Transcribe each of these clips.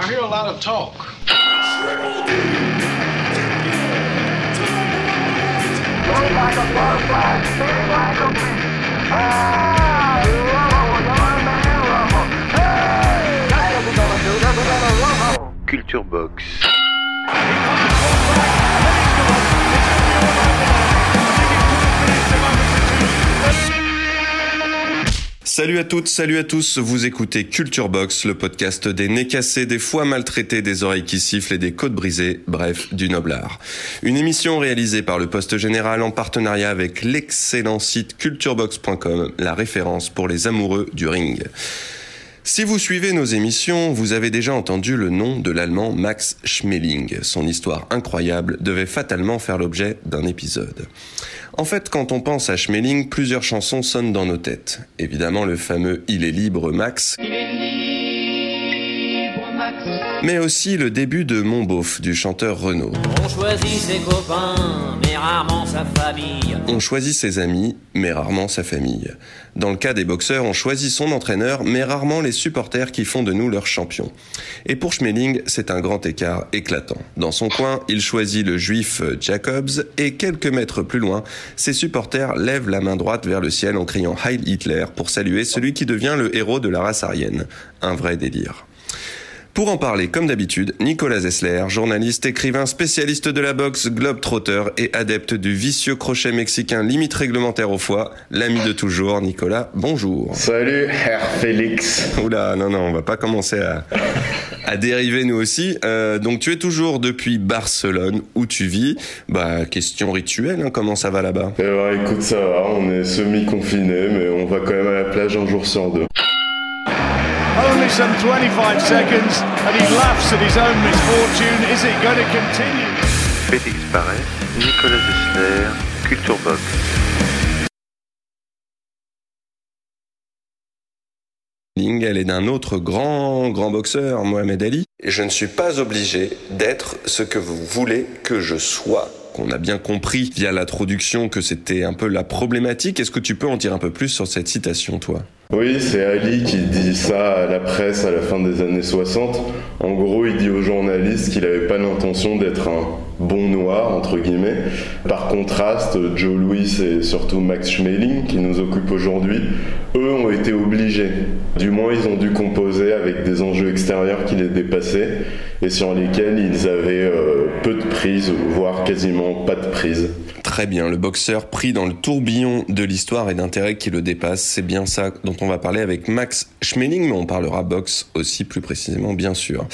I hear a lot of talk. Culture Box. Thank you. Salut à toutes, salut à tous, vous écoutez Culture Box, le podcast des nez cassés, des foies maltraités, des oreilles qui sifflent et des côtes brisées, bref, du noble art. Une émission réalisée par le Poste Général en partenariat avec l'excellent site culturebox.com, la référence pour les amoureux du ring. Si vous suivez nos émissions, vous avez déjà entendu le nom de l'allemand Max Schmeling. Son histoire incroyable devait fatalement faire l'objet d'un épisode. En fait, quand on pense à Schmeling, plusieurs chansons sonnent dans nos têtes. Évidemment, le fameux Il est libre Max. Mais aussi le début de Mon Beauf du chanteur Renaud. On choisit ses copains, mais rarement sa famille. On choisit ses amis, mais rarement sa famille. Dans le cas des boxeurs, on choisit son entraîneur, mais rarement les supporters qui font de nous leurs champions. Et pour Schmeling, c'est un grand écart éclatant. Dans son coin, il choisit le juif Jacobs, et quelques mètres plus loin, ses supporters lèvent la main droite vers le ciel en criant Heil Hitler pour saluer celui qui devient le héros de la race aryenne. Un vrai délire. Pour en parler, comme d'habitude, Nicolas Zessler, journaliste, écrivain, spécialiste de la boxe, globe-trotter et adepte du vicieux crochet mexicain limite réglementaire au foie, l'ami de toujours, Nicolas, bonjour. Salut, Herr Félix. Oula, non, non, on va pas commencer à, à dériver nous aussi. Euh, donc tu es toujours depuis Barcelone, où tu vis. Bah, question rituelle, hein, comment ça va là-bas? Eh ben, écoute, ça va, on est semi-confiné, mais on va quand même à la plage un jour sur deux. Only some 25 seconds, and he laughs at his own misfortune. Is it going to continue? Félix Barret, Nicolas Zessler, Culture Box. Elle est d'un autre grand, grand boxeur, Mohamed Ali. Et je ne suis pas obligé d'être ce que vous voulez que je sois. On a bien compris via l'introduction que c'était un peu la problématique. Est-ce que tu peux en dire un peu plus sur cette citation, toi? Oui, c'est Ali qui dit ça à la presse à la fin des années 60. En gros, il dit aux journalistes qu'il n'avait pas l'intention d'être un bon noir, entre guillemets. Par contraste, Joe Louis et surtout Max Schmeling, qui nous occupent aujourd'hui, eux ont été obligés. Du moins, ils ont dû composer avec des enjeux extérieurs qui les dépassaient et sur lesquels ils avaient euh, peu de prise, voire quasiment pas de prise. Très bien, le boxeur pris dans le tourbillon de l'histoire et d'intérêt qui le dépasse, c'est bien ça dont on va parler avec Max Schmeling, mais on parlera boxe aussi plus précisément, bien sûr.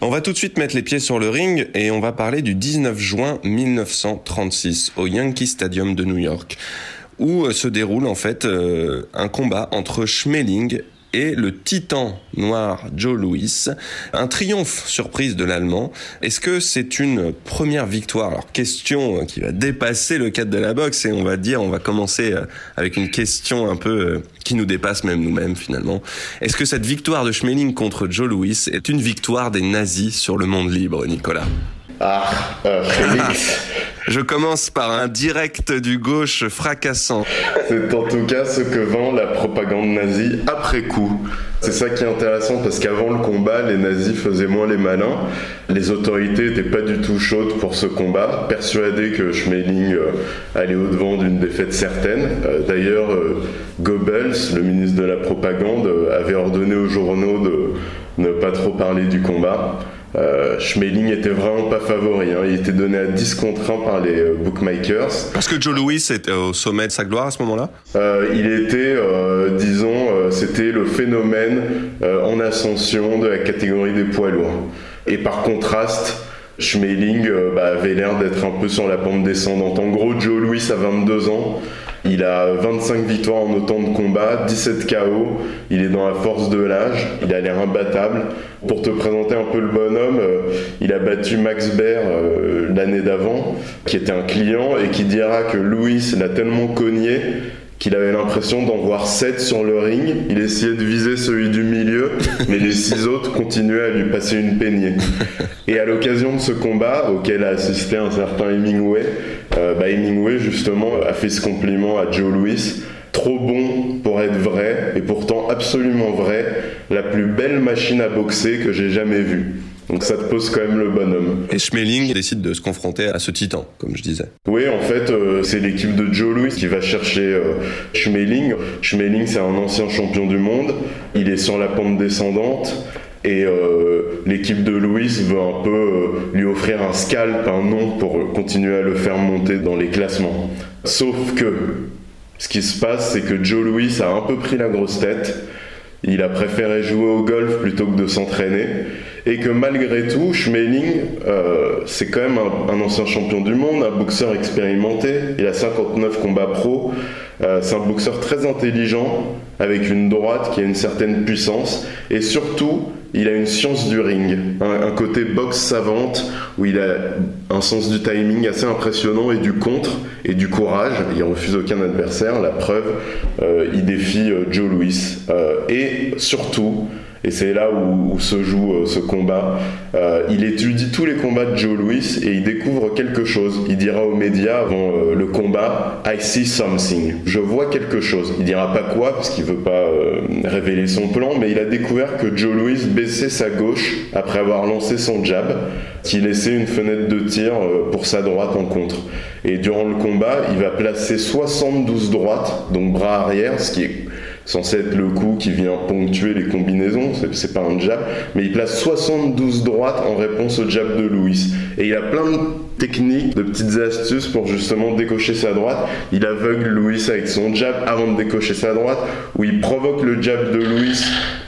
On va tout de suite mettre les pieds sur le ring et on va parler du 19 juin 1936 au Yankee Stadium de New York, où se déroule en fait euh, un combat entre Schmeling et le titan noir Joe Louis. Un triomphe surprise de l'Allemand. Est-ce que c'est une première victoire? Alors question qui va dépasser le cadre de la boxe et on va dire, on va commencer euh, avec une question un peu euh, qui nous dépasse même nous-mêmes finalement. Est-ce que cette victoire de Schmeling contre Joe Louis est une victoire des nazis sur le monde libre, Nicolas? Ah, euh, Félix, Je commence par un direct du gauche fracassant. c'est en tout cas ce que vend la propagande nazie après coup. C'est ça qui est intéressant parce qu'avant le combat, les nazis faisaient moins les malins. Les autorités n'étaient pas du tout chaudes pour ce combat, persuadées que Schmeling euh, allait au-devant d'une défaite certaine. Euh, D'ailleurs, Goebbels, le ministre de la propagande, avait ordonné aux journaux de ne pas trop parler du combat. Euh, Schmeling était vraiment pas favori. hein. Il était donné à 10 contre 1 par les euh, bookmakers. Parce que Joe Louis était au sommet de sa gloire à ce moment-là? Euh, il était, euh, disons, c'était le phénomène en ascension de la catégorie des poids lourds. Et par contraste, Schmeling bah, avait l'air d'être un peu sur la pente descendante. En gros, Joe Louis a 22 ans, il a 25 victoires en autant de combats, 17 KO, il est dans la force de l'âge, il a l'air imbattable. Pour te présenter un peu le bonhomme, euh, il a battu Max Baer euh, l'année d'avant, qui était un client et qui dira que Louis l'a tellement cogné qu'il avait l'impression d'en voir 7 sur le ring. Il essayait de viser celui du milieu, mais les 6 autres continuaient à lui passer une peignée. Et à l'occasion de ce combat, auquel a assisté un certain Hemingway, euh, bah Hemingway justement a fait ce compliment à Joe Louis. Trop bon pour être vrai, et pourtant absolument vrai, la plus belle machine à boxer que j'ai jamais vue. Donc ça te pose quand même le bonhomme. Et Schmeling décide de se confronter à ce titan, comme je disais. Oui, en fait, euh, c'est l'équipe de Joe Louis qui va chercher euh, Schmeling. Schmeling, c'est un ancien champion du monde. Il est sur la pente descendante. Et euh, l'équipe de Louis veut un peu lui offrir un scalp, un nom pour continuer à le faire monter dans les classements. Sauf que ce qui se passe, c'est que Joe Louis a un peu pris la grosse tête. Il a préféré jouer au golf plutôt que de s'entraîner et que malgré tout, Schmeling, euh, c'est quand même un, ancien champion du monde, un boxeur expérimenté, il a 59 combats pro, euh, c'est un boxeur très intelligent, avec une droite qui a une certaine puissance, et surtout, il a une science du ring, un, côté boxe savante, où il a un sens du timing assez impressionnant, et du contre, et du courage, il refuse aucun adversaire, la preuve, euh, il défie Joe Louis, et surtout, et c'est là où, se joue euh, ce combat. Euh, il étudie tous les combats de Joe Louis et il découvre quelque chose. Il dira aux médias avant euh, le combat I see something. Je vois quelque chose. Il dira pas quoi parce qu'il veut pas révéler son plan, mais il a découvert que Joe Louis baissait sa gauche après avoir lancé son jab, qui laissait une fenêtre de tir pour sa droite en contre. Et durant le combat, il va placer 72 droites, donc bras arrière, ce qui est censé être le coup qui vient ponctuer les combinaisons, c'est pas un jab, mais il place 72 droites en réponse au jab de Louis. Et il a plein de techniques, de petites astuces pour justement décocher sa droite. Il aveugle Louis avec son jab avant de décocher sa droite, ou il provoque le jab de Louis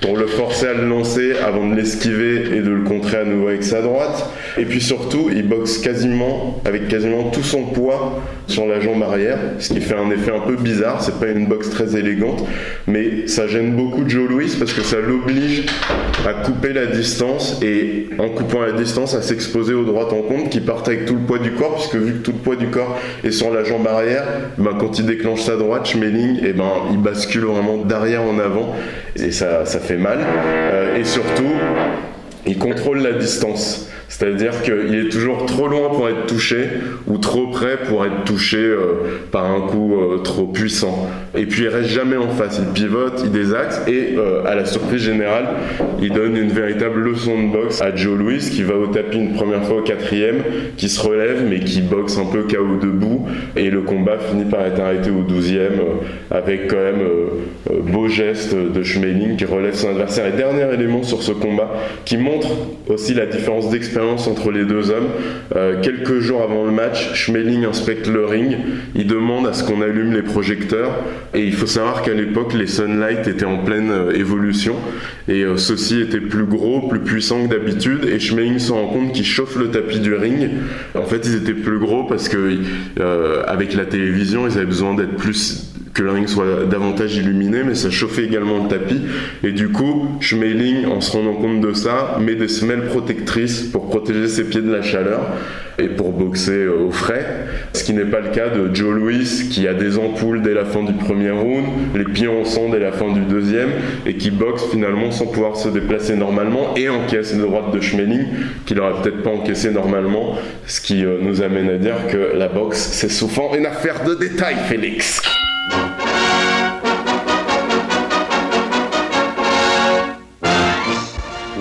pour le forcer à le lancer avant de l'esquiver et de le contrer à nouveau avec sa droite. Et puis surtout, il boxe quasiment, avec quasiment tout son poids sur la jambe arrière, ce qui fait un effet un peu bizarre. C'est pas une boxe très élégante, mais ça gêne beaucoup Joe Louis parce que ça l'oblige à couper la distance et en coupant la distance à s'exposer aux droites en compte qui partent avec tout le poids du corps, puisque vu que tout le poids du corps est sur la jambe arrière, ben, quand il déclenche sa droite, Schmeling, et eh ben, il bascule vraiment d'arrière en avant et ça, ça fait mal. Euh, et surtout, il contrôle la distance. C'est-à-dire qu'il est toujours trop loin pour être touché ou trop près pour être touché euh, par un coup euh, trop puissant. Et puis il reste jamais en face, il pivote, il désaxe et euh, à la surprise générale, il donne une véritable leçon de boxe à Joe Louis qui va au tapis une première fois au quatrième, qui se relève mais qui boxe un peu KO debout et le combat finit par être arrêté au douzième avec quand même beau geste de Schmeling qui relève son adversaire. Et dernier élément sur ce combat qui montre aussi la différence d'expérience entre les deux hommes. Euh, quelques jours avant le match, Schmeling inspecte le ring, il demande à ce qu'on allume les projecteurs et il faut savoir qu'à l'époque les Sunlight étaient en pleine euh, évolution et euh, ceux-ci étaient plus gros, plus puissants que d'habitude et Schmeling se rend compte qu'il chauffe le tapis du ring. En fait ils étaient plus gros parce que avec la télévision ils avaient besoin d'être plus que le ring soit davantage illuminé, mais ça chauffait également le tapis. Et du coup, Schmeling, en se rendant compte de ça, met des semelles protectrices pour protéger ses pieds de la chaleur et pour boxer euh, au frais. Ce qui n'est pas le cas de Joe Louis, qui a des ampoules dès la fin du premier round, les pieds en sang dès la fin du deuxième, et qui boxe finalement sans pouvoir se déplacer normalement et encaisse les droite de Schmeling, qu'il n'aurait peut-être pas encaissé normalement, ce qui euh, nous amène à dire que la boxe, c'est souvent une affaire de détail, Félix.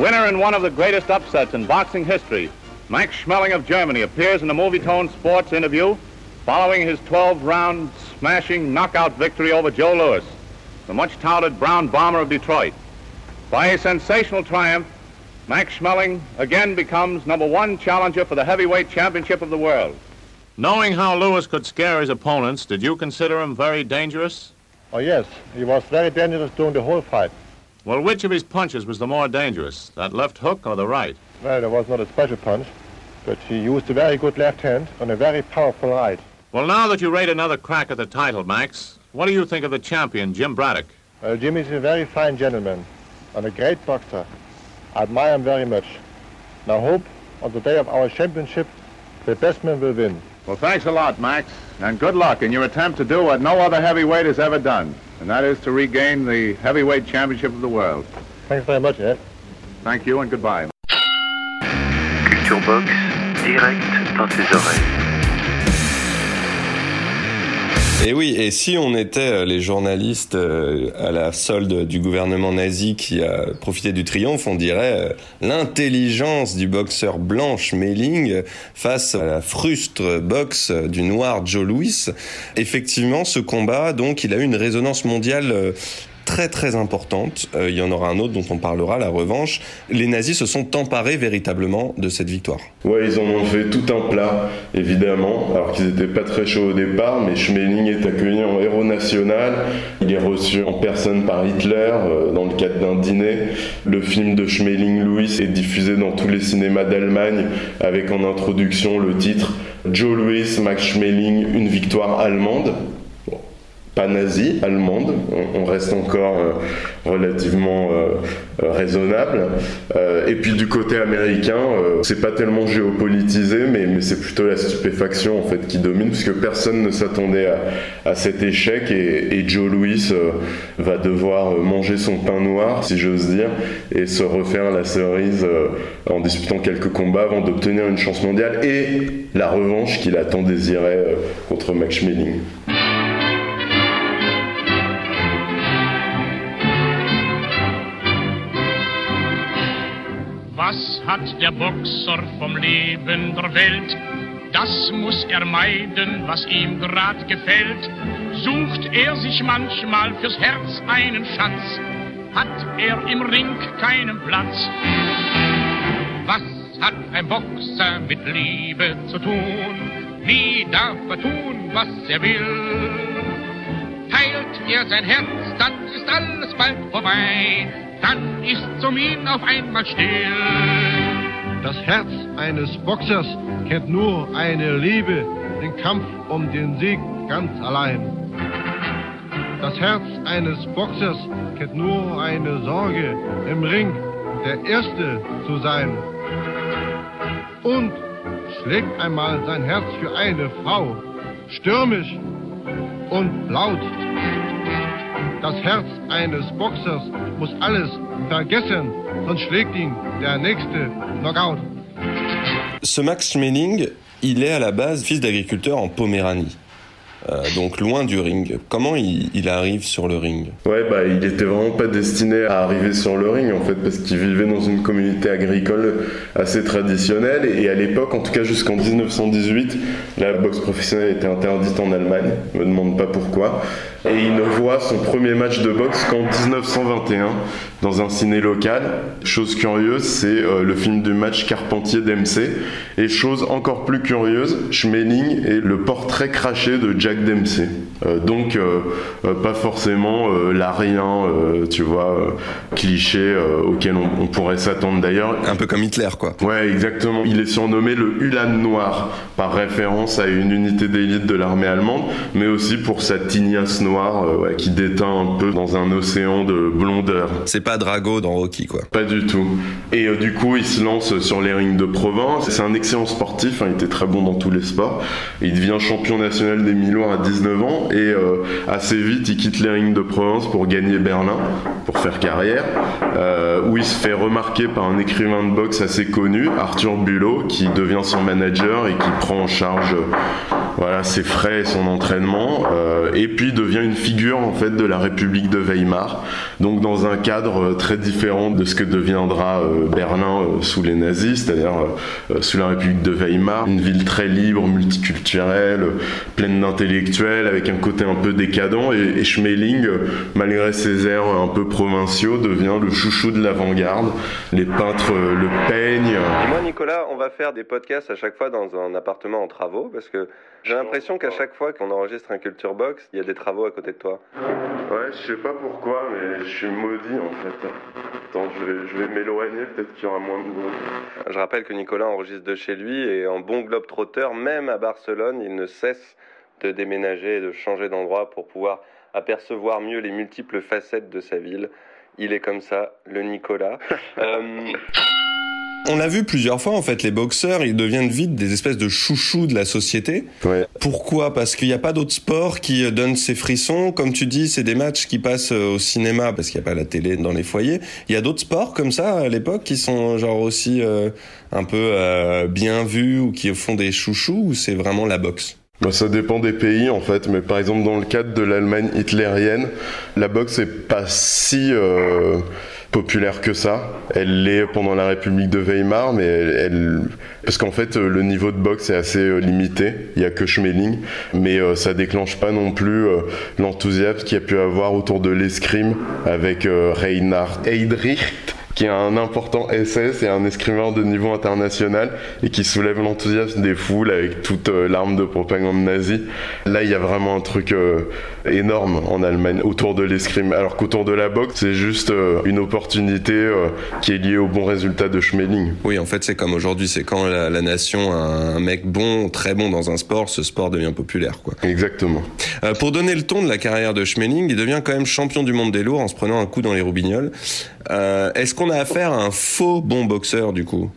Winner in one of the greatest upsets in boxing history, Max Schmeling of Germany appears in a Movie-Tone Sports interview following his 12-round smashing knockout victory over Joe Louis, the much-touted Brown Bomber of Detroit. By a sensational triumph, Max Schmeling again becomes number one challenger for the heavyweight championship of the world. Knowing how Lewis could scare his opponents, did you consider him very dangerous? Oh, yes. He was very dangerous during the whole fight. Well, which of his punches was the more dangerous, that left hook or the right? Well, there was not a special punch. but he used a very good left hand and a very powerful right. Well, now that you rate another crack at the title, Max, what do you think of the champion, Jim Braddock? Uh, Jim is a very fine gentleman and a great boxer. I admire him very much. And I hope on the day of our championship, the best man will win. Well, thanks a lot, Max, and good luck in your attempt to do what no other heavyweight has ever done, and that is to regain the heavyweight championship of the world. Thanks very much, Ed. Thank you and goodbye. Culture Box, direct dans tes oreilles. Et oui, et si on était euh, les journalistes euh, à la solde du gouvernement nazi qui a profité du triomphe, on dirait euh, l'intelligence du boxeur blanche Melling face à la frustre boxe du noir Joe Louis. Effectivement, ce combat, donc, il a eu une résonance mondiale très très importante. Euh, il y en aura un autre dont on parlera, la revanche. Les nazis se sont emparés véritablement de cette victoire. Ouais, ils en ont fait tout un plat, évidemment, alors qu'ils n'étaient pas très chauds au départ, mais Schmeling est accueilli en héros national. Il est reçu en personne par Hitler euh, dans le cadre d'un dîner. Le film de Schmeling-Louis est diffusé dans tous les cinémas d'Allemagne avec en introduction le titre Joe Louis, Max Schmeling, une victoire allemande. Pas nazie, allemande, on- reste encore euh, relativement euh, euh, raisonnable. Et puis du côté américain, c'est pas tellement géopolitisé, mais, c'est plutôt la stupéfaction en fait qui domine, puisque personne ne s'attendait à, cet échec et, Joe Louis va devoir manger son pain noir, si j'ose dire, et se refaire la cerise en disputant quelques combats avant d'obtenir une chance mondiale et la revanche qu'il a tant désiré euh, contre Max Schmeling. Hat der Boxer vom Leben der Welt? Das muss er meiden, was ihm grad gefällt. Sucht er sich manchmal fürs Herz einen Schatz, hat er im Ring keinen Platz. Was hat ein Boxer mit Liebe zu tun? Wie darf er tun, was er will? Teilt er sein Herz, dann ist alles bald vorbei. Dann ist um ihn auf einmal still. Das Herz eines Boxers kennt nur eine Liebe, den Kampf um den Sieg ganz allein. Das Herz eines Boxers kennt nur eine Sorge, im Ring der Erste zu sein. Und schlägt einmal sein Herz für eine Frau, stürmisch und laut. Das Herz eines Boxers muss alles vergessen, sonst schlägt ihn der nächste Knockout. Ce Max Schmeling, il est à la base fils d'agriculteur en Poméranie. Euh, donc loin du ring. Comment il, il arrive sur le ring? Ouais, bah, il était vraiment pas destiné à arriver sur le ring en fait, parce qu'il vivait dans une communauté agricole assez traditionnelle. Et à l'époque, en tout cas jusqu'en 1918, la boxe professionnelle était interdite en Allemagne. Je me demande pas pourquoi. Et il ne voit son premier match de boxe qu'en 1921 dans un ciné local. Chose curieuse, c'est euh, le film du match Carpentier Dempsey. Et chose encore plus curieuse, Schmeling est le portrait craché de Jack Dempsey. Euh, donc euh, pas forcément l'arien, tu vois, cliché auquel on, on pourrait s'attendre d'ailleurs. Un peu comme Hitler, quoi. Ouais, exactement. Il est surnommé le Ulan noir, par référence à une unité d'élite de l'armée allemande, mais aussi pour sa tignasse noire euh, ouais, qui déteint un peu dans un océan de blondeur. C'est pas Drago dans Rocky, quoi. Pas du tout. Et euh, du coup, il se lance sur les rings de province. C'est un excellent sportif, hein, il était très bon dans tous les sports. Il devient champion national des Miloirs à 19 ans et euh, assez vite, il quitte les rings de province pour gagner Berlin, pour faire carrière, où il se fait remarquer par un écrivain de boxe assez connu, Arthur Bulot, qui devient son manager et qui prend en charge voilà, ses frais et son entraînement, et puis devient une figure en fait de la République de Weimar, donc dans un cadre euh, très différent de ce que deviendra euh, Berlin euh, sous les nazis, c'est-à-dire sous la République de Weimar, une ville très libre, multiculturelle, pleine d'intellectuels, avec un côté un peu décadent, et, Schmeling, malgré ses airs un peu provinciaux, devient le chouchou de l'avant-garde. Les peintres le peignent. Et moi, Nicolas, on va faire des podcasts à chaque fois dans un appartement en travaux parce que j'ai l'impression qu'à chaque fois qu'on enregistre un Culture Box, il y a des travaux à à côté de toi. Ouais, je sais pas pourquoi, mais je suis maudit en fait. Attends, je vais, je vais m'éloigner, peut-être qu'il y aura moins de bruit. Je rappelle que Nicolas enregistre de chez lui et en bon globe trotteur, même à Barcelone, il ne cesse de déménager et de changer d'endroit pour pouvoir apercevoir mieux les multiples facettes de sa ville. Il est comme ça, le Nicolas. Euh, on l'a vu plusieurs fois en fait, les boxeurs, ils deviennent vite des espèces de chouchous de la société. Ouais. Pourquoi? Parce qu'il n'y a pas d'autres sports qui euh, donnent ces frissons. Comme tu dis, c'est des matchs qui passent euh, au cinéma parce qu'il n'y a pas la télé dans les foyers. Il y a d'autres sports comme ça à l'époque qui sont genre aussi euh, un peu euh, bien vus ou qui font des chouchous ou c'est vraiment la boxe? Bah, ça dépend des pays en fait, mais par exemple dans le cadre de l'Allemagne hitlérienne, la boxe est pas si euh, populaire que ça. Elle l'est pendant la République de Weimar, mais elle, elle- parce qu'en fait euh, le niveau de boxe est assez euh, limité. Il y a que Schmeling, mais euh, ça déclenche pas non plus l'enthousiasme qu'il y a pu avoir autour de l'escrime avec Reinhard Heydrich qui est un important SS et un escrimeur de niveau international et qui soulève l'enthousiasme des foules avec toute euh, l'arme de propagande nazie. Là, il y a vraiment un truc euh, énorme en Allemagne autour de l'escrime, alors qu'autour de la boxe, c'est juste euh, une opportunité qui est liée au bon résultat de Schmeling. Oui, en fait, c'est comme aujourd'hui, c'est quand la, la nation a un mec bon, très bon dans un sport, ce sport devient populaire, quoi. Exactement. Pour donner le ton de la carrière de Schmeling, il devient quand même champion du monde des lourds en se prenant un coup dans les roubignoles. Euh, Est-ce qu'on a affaire à un faux bon boxeur, du coup?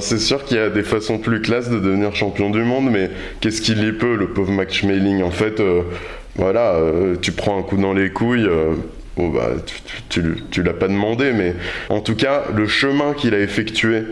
C'est sûr qu'il y a des façons plus classes de devenir champion du monde, mais qu'est-ce qu'il y peut, le pauvre Max Schmeling En fait, euh, voilà, euh, tu prends un coup dans les couilles. euh, bah, tu, tu, tu- tu l'as pas demandé, mais en tout cas, le chemin qu'il a effectué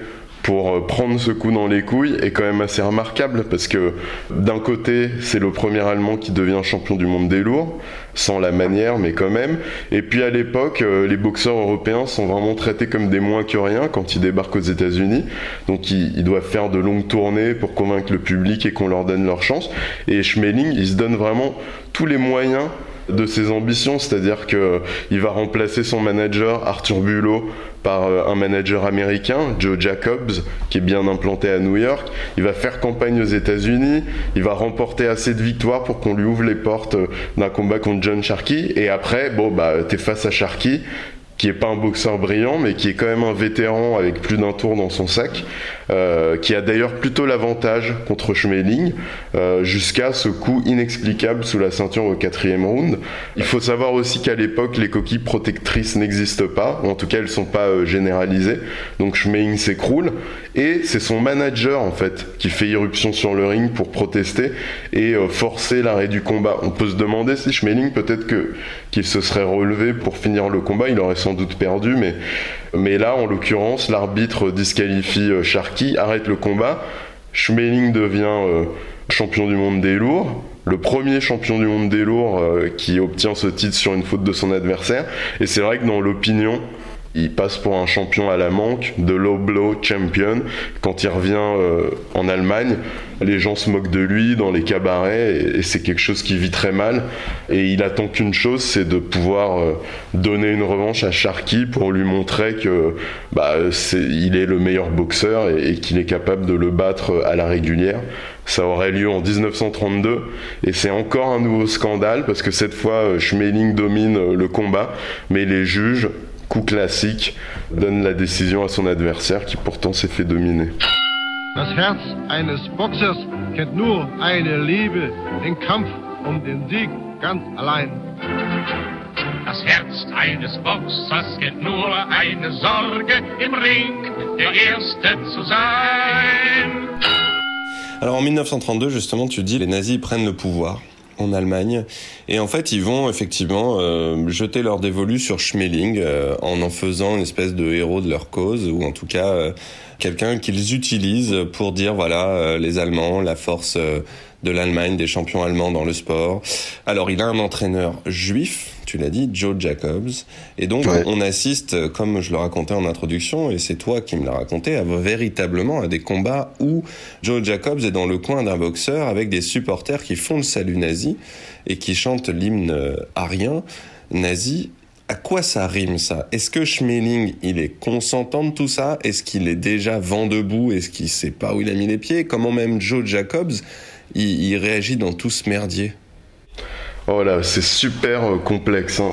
pour euh, prendre ce coup dans les couilles est quand même assez remarquable parce que d'un côté, c'est le premier Allemand qui devient champion du monde des lourds, sans la manière, mais quand même. Et puis à l'époque, euh, les boxeurs européens sont vraiment traités comme des moins que rien quand ils débarquent aux États-Unis. Donc ils, doivent faire de longues tournées pour convaincre le public et qu'on leur donne leur chance. Et Schmeling, il se donne vraiment tous les moyens de ses ambitions, c'est-à-dire que il va remplacer son manager Arthur Bulot par euh, un manager américain, Joe Jacobs, qui est bien implanté à New York. Il va faire campagne aux États-Unis, il va remporter assez de victoires pour qu'on lui ouvre les portes euh, d'un combat contre John Sharkey. Et après, bon bah t'es face à Sharkey, qui est pas un boxeur brillant, mais qui est quand même un vétéran avec plus d'un tour dans son sac, euh, qui a d'ailleurs plutôt l'avantage contre Schmeling, euh, jusqu'à ce coup inexplicable sous la ceinture au quatrième round. Il faut savoir aussi qu'à l'époque, les coquilles protectrices n'existent pas, ou en tout cas elles sont pas euh, généralisées, donc Schmeling s'écroule, et c'est son manager en fait qui fait irruption sur le ring pour protester et forcer l'arrêt du combat. On peut se demander si Schmeling peut-être que qu'il se serait relevé pour finir le combat, il aurait sans doute perdu, mais mais là en l'occurrence l'arbitre disqualifie euh, Sharkey, arrête le combat, Schmeling devient euh, champion du monde des lourds. Le premier champion du monde des lourds euh, qui obtient ce titre sur une faute de son adversaire. Et c'est vrai que dans l'opinion, il passe pour un champion à la manque, de low blow champion. Quand il revient euh, en Allemagne, les gens se moquent de lui dans les cabarets et, c'est quelque chose qui vit très mal. Et il attend qu'une chose, c'est de pouvoir euh, donner une revanche à Sharkey pour lui montrer que bah, il est le meilleur boxeur et, et qu'il est capable de le battre à la régulière. Ça aurait lieu en 1932 et c'est encore un nouveau scandale parce que cette fois euh, Schmeling domine euh, le combat, mais les juges coup classique, donne la décision à son adversaire qui pourtant s'est fait dominer. Das Herz eines Boxers kennt nur eine Liebe, den Kampf um den Sieg ganz allein. Das Herz eines Boxers kennt nur eine Sorge im Ring, der Erste zu sein. Alors en 1932, justement, tu dis les nazis prennent le pouvoir en Allemagne. Et en fait ils vont effectivement euh, jeter leur dévolu sur Schmeling euh, en en faisant une espèce de héros de leur cause ou en tout cas euh, quelqu'un qu'ils utilisent pour dire voilà euh, les Allemands la force euh, de l'Allemagne des champions allemands dans le sport. Alors il a un entraîneur juif, tu l'as dit, Joe Jacobs et donc Ouais. on assiste comme je le racontais en introduction et c'est toi qui me l'as raconté à véritablement à des combats où Joe Jacobs est dans le coin d'un boxeur avec des supporters qui font le salut nazi et qui chantent l'hymne arien nazi. À quoi ça rime ça? Est-ce que Schmeling, il est consentant de tout ça? Est-ce qu'il est déjà vent debout? Est-ce qu'il sait pas où il a mis les pieds? Comment même Joe Jacobs, il, réagit dans tout ce merdier Oh là, c'est super euh, complexe. hein.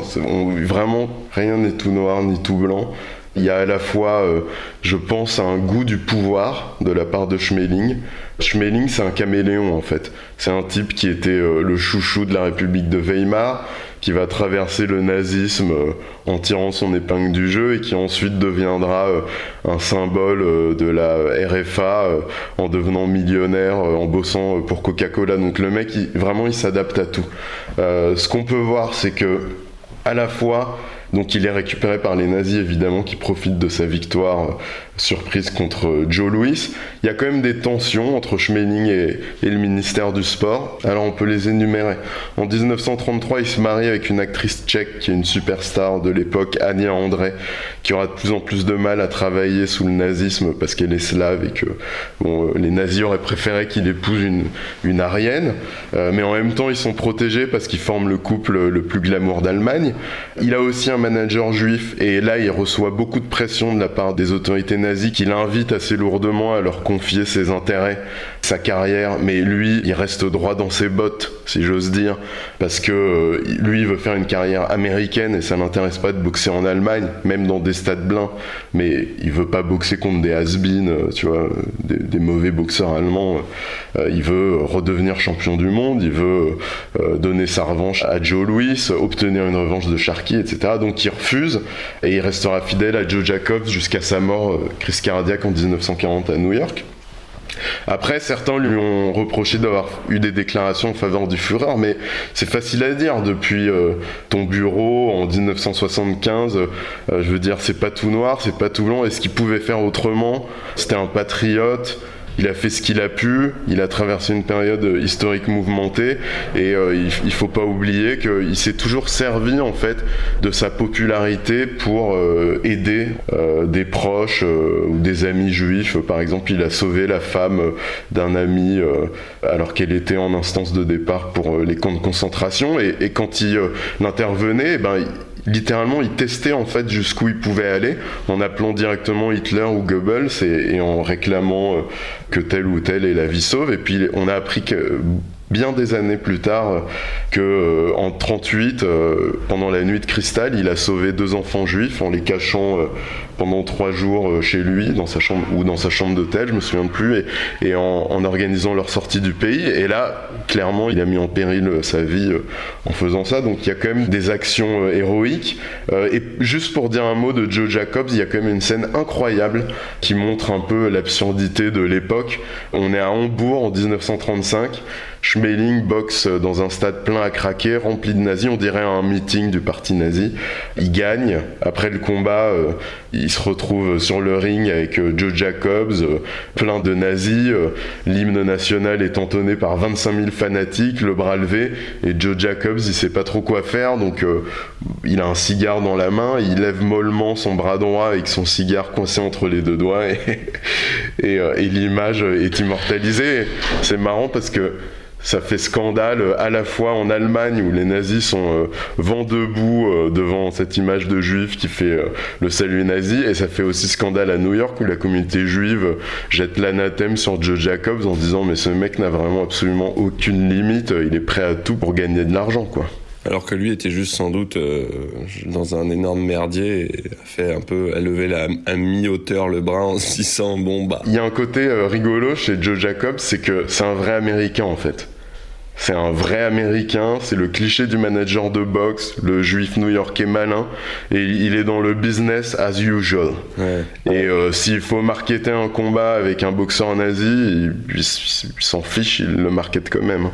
Vraiment, rien n'est tout noir ni tout blanc. Il y a à la fois, euh, je pense, un goût du pouvoir de la part de Schmeling. Schmeling, c'est un caméléon en fait. C'est un type qui était euh, le chouchou de la République de Weimar, qui va traverser le nazisme euh, en tirant son épingle du jeu et qui ensuite deviendra euh, un symbole euh, de la RFA en devenant millionnaire, en bossant pour Coca-Cola. Donc le mec, vraiment, il s'adapte à tout. Ce qu'on peut voir, c'est que à la fois, donc il est récupéré par les nazis évidemment qui profitent de sa victoire surprise contre Joe Louis. Il y a quand même des tensions entre Schmeling et, le ministère du Sport. Alors on peut les énumérer. En 1933, il se marie avec une actrice tchèque qui est une superstar de l'époque, Ania André, qui aura de plus en plus de mal à travailler sous le nazisme parce qu'elle est slave et que euh, les nazis auraient préféré qu'il épouse une, une arienne. Euh, mais en même temps, ils sont protégés parce qu'ils forment le couple le plus glamour d'Allemagne. Il a aussi un manager juif et là, il reçoit beaucoup de pression de la part des autorités nazies qui l'invitent assez lourdement à leur confier ses intérêts, sa carrière. Mais lui, il reste droit dans ses bottes, si j'ose dire, parce que euh, lui, il veut faire une carrière américaine et ça l'intéresse pas de boxer en Allemagne, même dans des stades blancs. Mais il veut pas boxer contre des has-been, euh, tu vois, des, mauvais boxeurs allemands. Euh, il veut redevenir champion du monde, il veut donner sa revanche à Joe Louis, obtenir une revanche de Sharkey, etc. Donc il refuse et il restera fidèle à Joe Jacobs jusqu'à sa mort, crise cardiaque en 1940 à New York. Après, certains lui ont reproché d'avoir eu des déclarations en faveur du Führer, mais c'est facile à dire. Depuis euh, ton bureau en 1975, euh, je veux dire, c'est pas tout noir, c'est pas tout blanc. Est-ce qu'il pouvait faire autrement? C'était un patriote. Il a fait ce qu'il a pu, il a traversé une période historique mouvementée et euh, il, il faut pas oublier qu'il s'est toujours servi en fait de sa popularité pour euh, aider euh, des proches euh, ou des amis juifs. Par exemple, il a sauvé la femme euh, d'un ami euh, alors qu'elle était en instance de départ pour les camps de concentration et, et quand il intervenait, eh ben, littéralement il testait en fait jusqu'où il pouvait aller en appelant directement Hitler ou Goebbels et, en réclamant euh, que tel ou tel ait la vie sauve. Et puis on a appris que bien des années plus tard que euh, en 38 euh, pendant la nuit de cristal il a sauvé deux enfants juifs en les cachant pendant trois jours euh, chez lui dans sa chambre ou dans sa chambre d'hôtel je me souviens plus et, en, organisant leur sortie du pays. Et là clairement il a mis en péril euh, sa vie euh, en faisant ça. Donc il y a quand même des actions héroïques. Et juste pour dire un mot de Joe Jacobs il y a quand même une scène incroyable qui montre un peu l'absurdité de l'époque. On est à Hambourg en 1935 Schmeling boxe dans un stade plein à craquer, rempli de nazis, on dirait un meeting du parti nazi. Il gagne. Après le combat, se retrouve sur le ring avec euh, Joe Jacobs, euh, plein de nazis. euh, L'hymne national est entonné par 25 000 fanatiques, le bras levé. Et Joe Jacobs, il sait pas trop quoi faire, donc il a un cigare dans la main, il lève mollement son bras droit avec son cigare coincé entre les deux doigts et, et l'image est immortalisée. C'est marrant parce que ça fait scandale euh, à la fois en Allemagne où les nazis sont euh, vent debout euh, devant cette image de juif qui fait euh, le salut nazi et ça fait aussi scandale à New York où la communauté juive jette l'anathème sur Joe Jacobs en disant mais ce mec n'a vraiment absolument aucune limite, il est prêt à tout pour gagner de l'argent quoi. Alors que lui était juste sans doute dans un énorme merdier et a fait un peu, a levé la, à mi-hauteur le bras en se disant bon bah. Il y a un côté rigolo chez Joe Jacobs, c'est que c'est un vrai américain en fait. C'est un vrai américain, c'est le cliché du manager de boxe, le juif new-yorkais malin, et il est dans le business as usual. Ouais. Et euh, s'il faut marketer un combat avec un boxeur nazi, il, il s'en fiche, il le market quand même.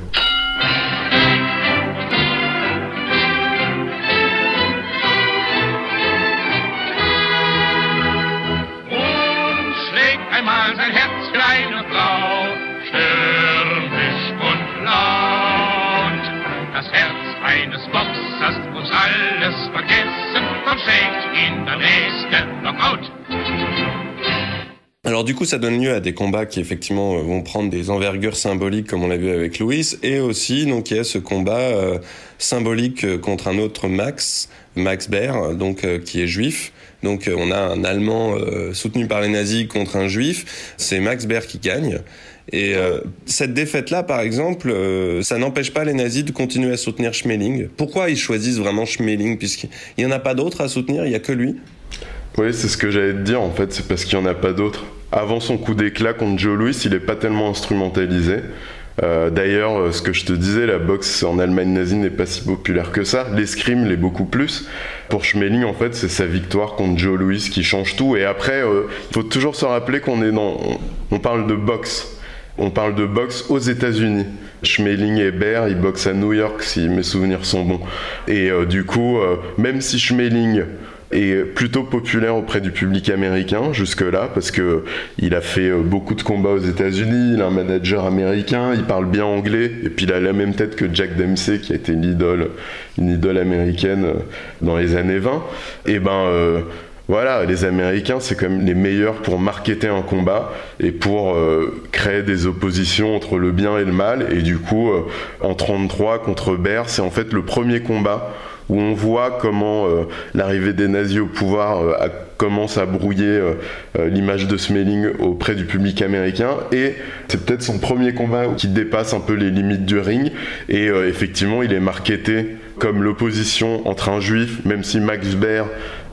Alors du coup, ça donne lieu à des combats qui effectivement euh, vont prendre des envergures symboliques, comme on l'a vu avec Louis, et aussi donc il y a ce combat euh, symbolique euh, contre un autre Max, Max Baer, donc qui est juif. Donc on a un Allemand soutenu par les nazis contre un juif. C'est Max Baer qui gagne. Et cette défaite-là, par exemple, ça n'empêche pas les nazis de continuer à soutenir Schmeling. Pourquoi ils choisissent vraiment Schmeling Puisqu'il n'y en a pas d'autres à soutenir, il n'y a que lui? Oui, c'est ce que j'allais te dire en fait, c'est parce qu'il n'y en a pas d'autres. Avant son coup d'éclat contre Joe Louis, il n'est pas tellement instrumentalisé. Euh, d'ailleurs, euh, ce que je te disais, la boxe en Allemagne nazie n'est pas si populaire que ça. L'escrime l'est beaucoup plus. Pour Schmeling, en fait, c'est sa victoire contre Joe Louis qui change tout. Et après, euh, il faut toujours se rappeler qu'on est dans, on, parle de boxe. On parle de boxe aux États-Unis. Schmeling et Baer, ils boxent à New York, si mes souvenirs sont bons. Et du coup, même si Schmeling est plutôt populaire auprès du public américain jusque-là parce que il a fait euh, beaucoup de combats aux États-Unis, il a un manager américain, il parle bien anglais et puis il a la même tête que Jack Dempsey qui a été l'idole, une idole américaine euh, dans les années 20. Et ben euh, voilà, les Américains, c'est comme les meilleurs pour marketer un combat et pour créer des oppositions entre le bien et le mal. Et du coup, en 33 contre Baer, c'est en fait le premier combat où on voit comment euh, l'arrivée des nazis au pouvoir euh, commence à brouiller euh, l'image de Smelling auprès du public américain. Et c'est peut-être son premier combat qui dépasse un peu les limites du ring. Et effectivement il est marketé comme l'opposition entre un juif, même si Max Baer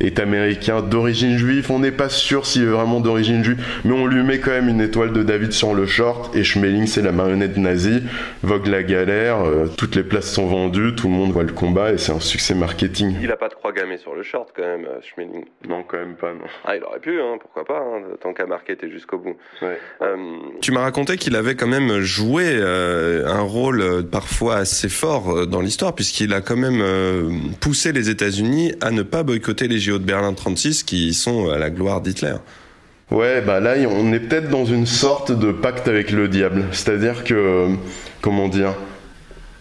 est américain d'origine juive, on n'est pas sûr s'il est vraiment d'origine juive, mais on lui met quand même une étoile de David sur le short, et Schmeling c'est la marionnette nazie, Vogue la galère, euh, toutes les places sont vendues, tout le monde voit le combat, et c'est un succès marketing. Il a pas de croix gammée sur le short quand même, euh, Schmeling. Non, quand même pas, non. Ah, il aurait pu, hein, pourquoi pas, hein, tant qu'à marketer jusqu'au bout. Ouais. Euh, tu m'as raconté qu'il avait quand même joué un rôle parfois assez fort dans l'histoire, puisqu'il a quand même poussé les États-Unis à ne pas boycotter les JO de Berlin 36 qui sont à la gloire d'Hitler. Ouais, bah là, on est peut-être dans une sorte de pacte avec le diable. C'est-à-dire que, comment dire,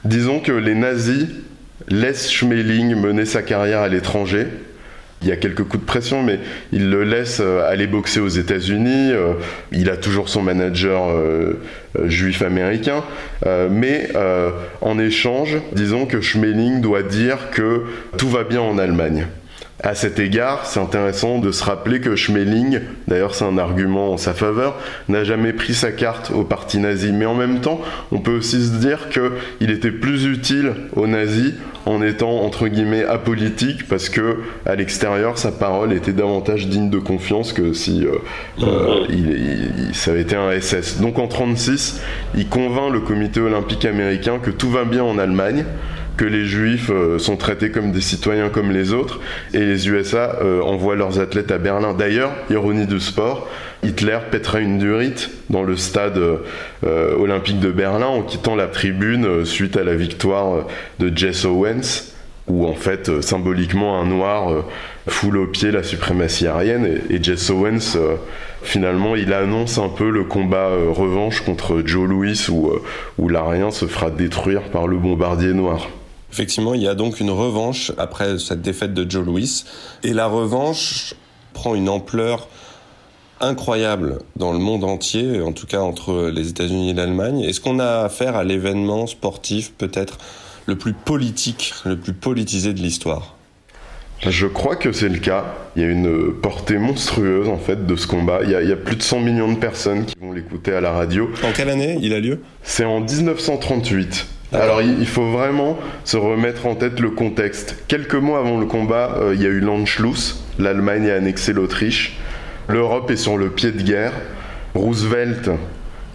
disons que les nazis laissent Schmeling mener sa carrière à l'étranger. Il y a quelques coups de pression, mais il le laisse euh, aller boxer aux États-Unis. Euh, il a toujours son manager euh, juif américain. mais en échange, disons que Schmeling doit dire que tout va bien en Allemagne. À cet égard, c'est intéressant de se rappeler que Schmeling, d'ailleurs c'est un argument en sa faveur, n'a jamais pris sa carte au parti nazi. Mais en même temps, on peut aussi se dire qu'il était plus utile aux nazis en étant entre guillemets apolitique parce que à l'extérieur sa parole était davantage digne de confiance que si euh, euh, il, ça avait été un SS. Donc en 36, il convainc le comité olympique américain que tout va bien en Allemagne que les juifs euh, sont traités comme des citoyens comme les autres et les USA euh, envoient leurs athlètes à Berlin. D'ailleurs, ironie du sport, Hitler pètera une durite dans le stade euh, olympique de Berlin en quittant la tribune suite à la victoire de Jess Owens où en fait symboliquement un noir foule au pied la suprématie aryenne et, Jess Owens finalement il annonce un peu le combat revanche contre Joe Louis où, où l'arien se fera détruire par le bombardier noir. Effectivement, il y a donc une revanche après cette défaite de Joe Louis. Et la revanche prend une ampleur incroyable dans le monde entier, en tout cas entre les États-Unis et l'Allemagne. Est-ce qu'on a affaire à l'événement sportif peut-être le plus politique, le plus politisé de l'histoire je crois que c'est le cas. Il y a une portée monstrueuse en fait de ce combat. Il y, a, il y a plus de 100 millions de personnes qui vont l'écouter à la radio. En quelle année il a lieu? C'est en 1938. Alors il faut vraiment se remettre en tête le contexte. Quelques mois avant le combat, euh, il y a eu l'Anschluss, l'Allemagne a annexé l'Autriche, l'Europe est sur le pied de guerre, Roosevelt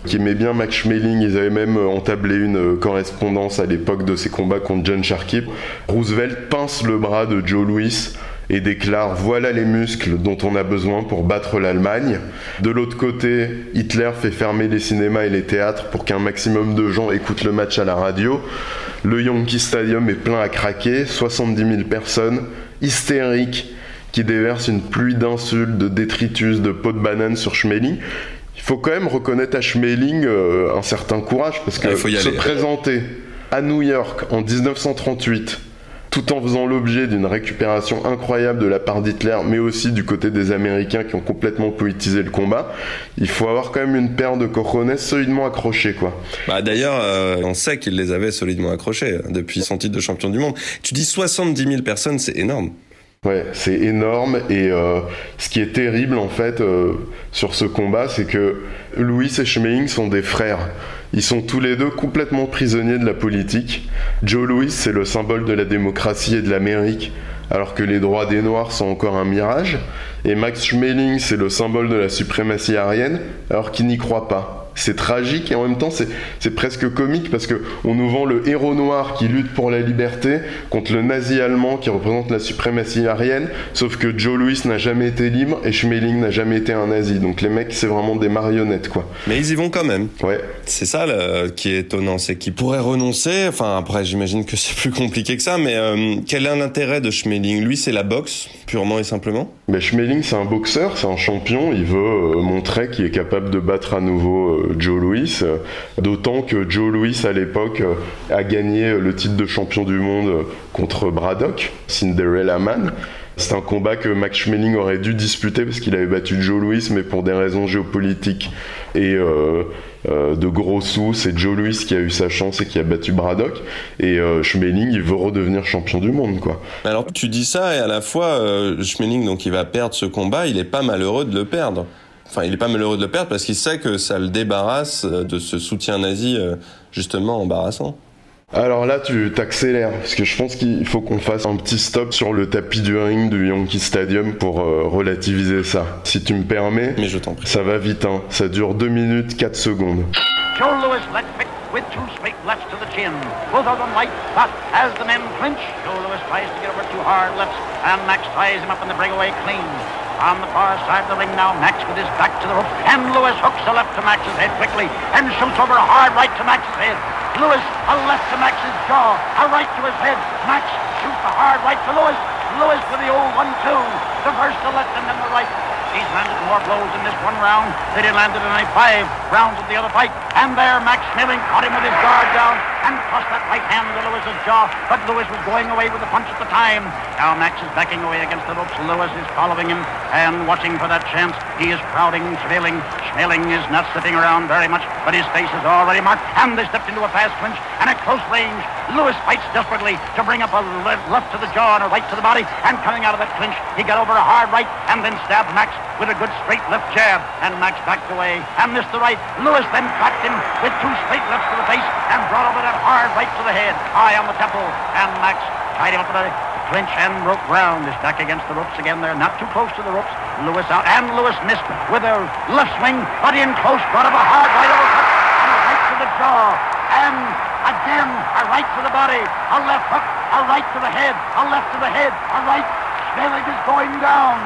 qui aimait bien Max Schmeling, ils avaient même euh, entablé une euh, correspondance à l'époque de ses combats contre John Sharkey. Roosevelt pince le bras de Joe Louis et déclare voilà les muscles dont on a besoin pour battre l'Allemagne. De l'autre côté, Hitler fait fermer les cinémas et les théâtres pour qu'un maximum de gens écoutent le match à la radio. Le Yankee Stadium est plein à craquer, 70 000 personnes, hystériques, qui déversent une pluie d'insultes, de détritus, de pots de banane sur Schmeling. Il faut quand même reconnaître à Schmeling euh, un certain courage parce que ah, se présenter à New York en 1938 tout en faisant l'objet d'une récupération incroyable de la part d'Hitler, mais aussi du côté des Américains qui ont complètement politisé le combat, il faut avoir quand même une paire de cojones solidement accrochés, quoi. Bah d'ailleurs, euh, on sait qu'il les avait solidement accrochés euh, depuis son titre de champion du monde. Tu dis 70 000 personnes, c'est énorme. Ouais, c'est énorme et euh, ce qui est terrible en fait euh, sur ce combat, c'est que Louis et Schmeling sont des frères. Ils sont tous les deux complètement prisonniers de la politique. Joe Louis, c'est le symbole de la démocratie et de l'Amérique, alors que les droits des Noirs sont encore un mirage. Et Max Schmeling, c'est le symbole de la suprématie aryenne, alors qu'il n'y croit pas c'est tragique et en même temps c'est presque comique parce que on nous vend le héros noir qui lutte pour la liberté contre le nazi allemand qui représente la suprématie aryenne, sauf que Joe Louis n'a jamais été libre et Schmeling n'a jamais été un nazi. Donc les mecs, c'est vraiment des marionnettes quoi. Mais ils y vont quand même. Ouais. C'est ça qui est étonnant, c'est qu'ils pourraient renoncer. Enfin après, j'imagine que c'est plus compliqué que ça, mais euh, quel est l'intérêt de Schmeling? Lui, c'est la boxe purement et simplement? Mais Schmeling, c'est un boxeur, c'est un champion. Il veut euh, montrer qu'il est capable de battre à nouveau. Joe Louis, d'autant que Joe Louis à l'époque a gagné le titre de champion du monde contre Braddock, Cinderella Man. C'est un combat que Max Schmeling aurait dû disputer parce qu'il avait battu Joe Louis, mais pour des raisons géopolitiques et euh, euh, de gros sous, c'est Joe Louis qui a eu sa chance et qui a battu Braddock. Et euh, Schmeling, il veut redevenir champion du monde, quoi. Alors tu dis ça et à la fois, Schmeling, donc il va perdre ce combat, il est pas malheureux de le perdre. Enfin, il est pas malheureux de le perdre parce qu'il sait que ça le débarrasse de ce soutien nazi justement embarrassant. Alors là, tu t'accélères, parce que je pense qu'il faut qu'on fasse un petit stop sur le tapis du ring du Yankee Stadium pour euh, relativiser ça. Si tu me permets, Mais je t'en prie. ça va vite, hein. ça dure 2 minutes 4 secondes. Joe Lewis with two straight lefts to the chin. Both of them right, but as the men clinch, Joe Lewis tries to get over two hard lefts, and Max ties him up in the breakaway clean. On the far side of the ring now, Max with his back to the rope, and Lewis hooks a left to Max's head quickly, and shoots over a hard right to Max's head. Lewis, a left to Max's jaw, a right to his head. Max shoots a hard right to Lewis. Lewis with the old one-two. The first the left and then the right. He's landed more blows in this one round than he landed in any five rounds of the other fight. And there, Max Schmeling caught him with his guard down and tossed that right hand to Lewis's jaw. But Lewis was going away with the punch at the time. Now Max is backing away against the ropes. Lewis is following him and watching for that chance. He is crowding Schmeling. Schmeling is not sitting around very much, but his face is already marked. And they stepped into a fast clinch and at close range. Lewis fights desperately to bring up a left to the jaw and a right to the body. And coming out of that clinch, he got over a hard right and then stabbed Max with a good straight left jab. And Max backed away and missed the right. Lewis then cracked him with two straight lefts to the face and brought over that hard right to the head, high on the temple. And Max tied him up with a clinch and rope round. Is back against the ropes again there, not too close to the ropes. Lewis out, and Lewis missed with a left swing, but in close, brought up a hard right overcut and right to the jaw. And again, a right to the body, a left hook, a right to the head, a left to the head, a right. Schmeling is going down.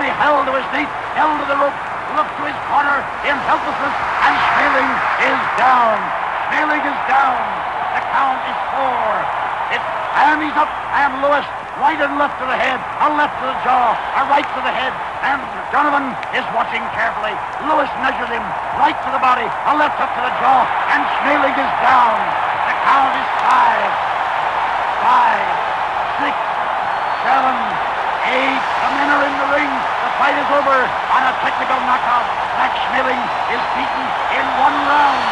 He held to his feet, held to the rope, looked to his corner in helplessness, and Schmeling is down. Schmeling is down. The count is four. It's, and he's up, and Lewis right and left to the head, a left to the jaw, a right to the head, and Donovan is watching carefully. Lewis measures him right to the body, a left up to the jaw, and Schmeling is down. The count is five, five, six, seven, eight. The men are in the ring. The fight is over on a technical knockout. Max Schmeling is beaten in one round.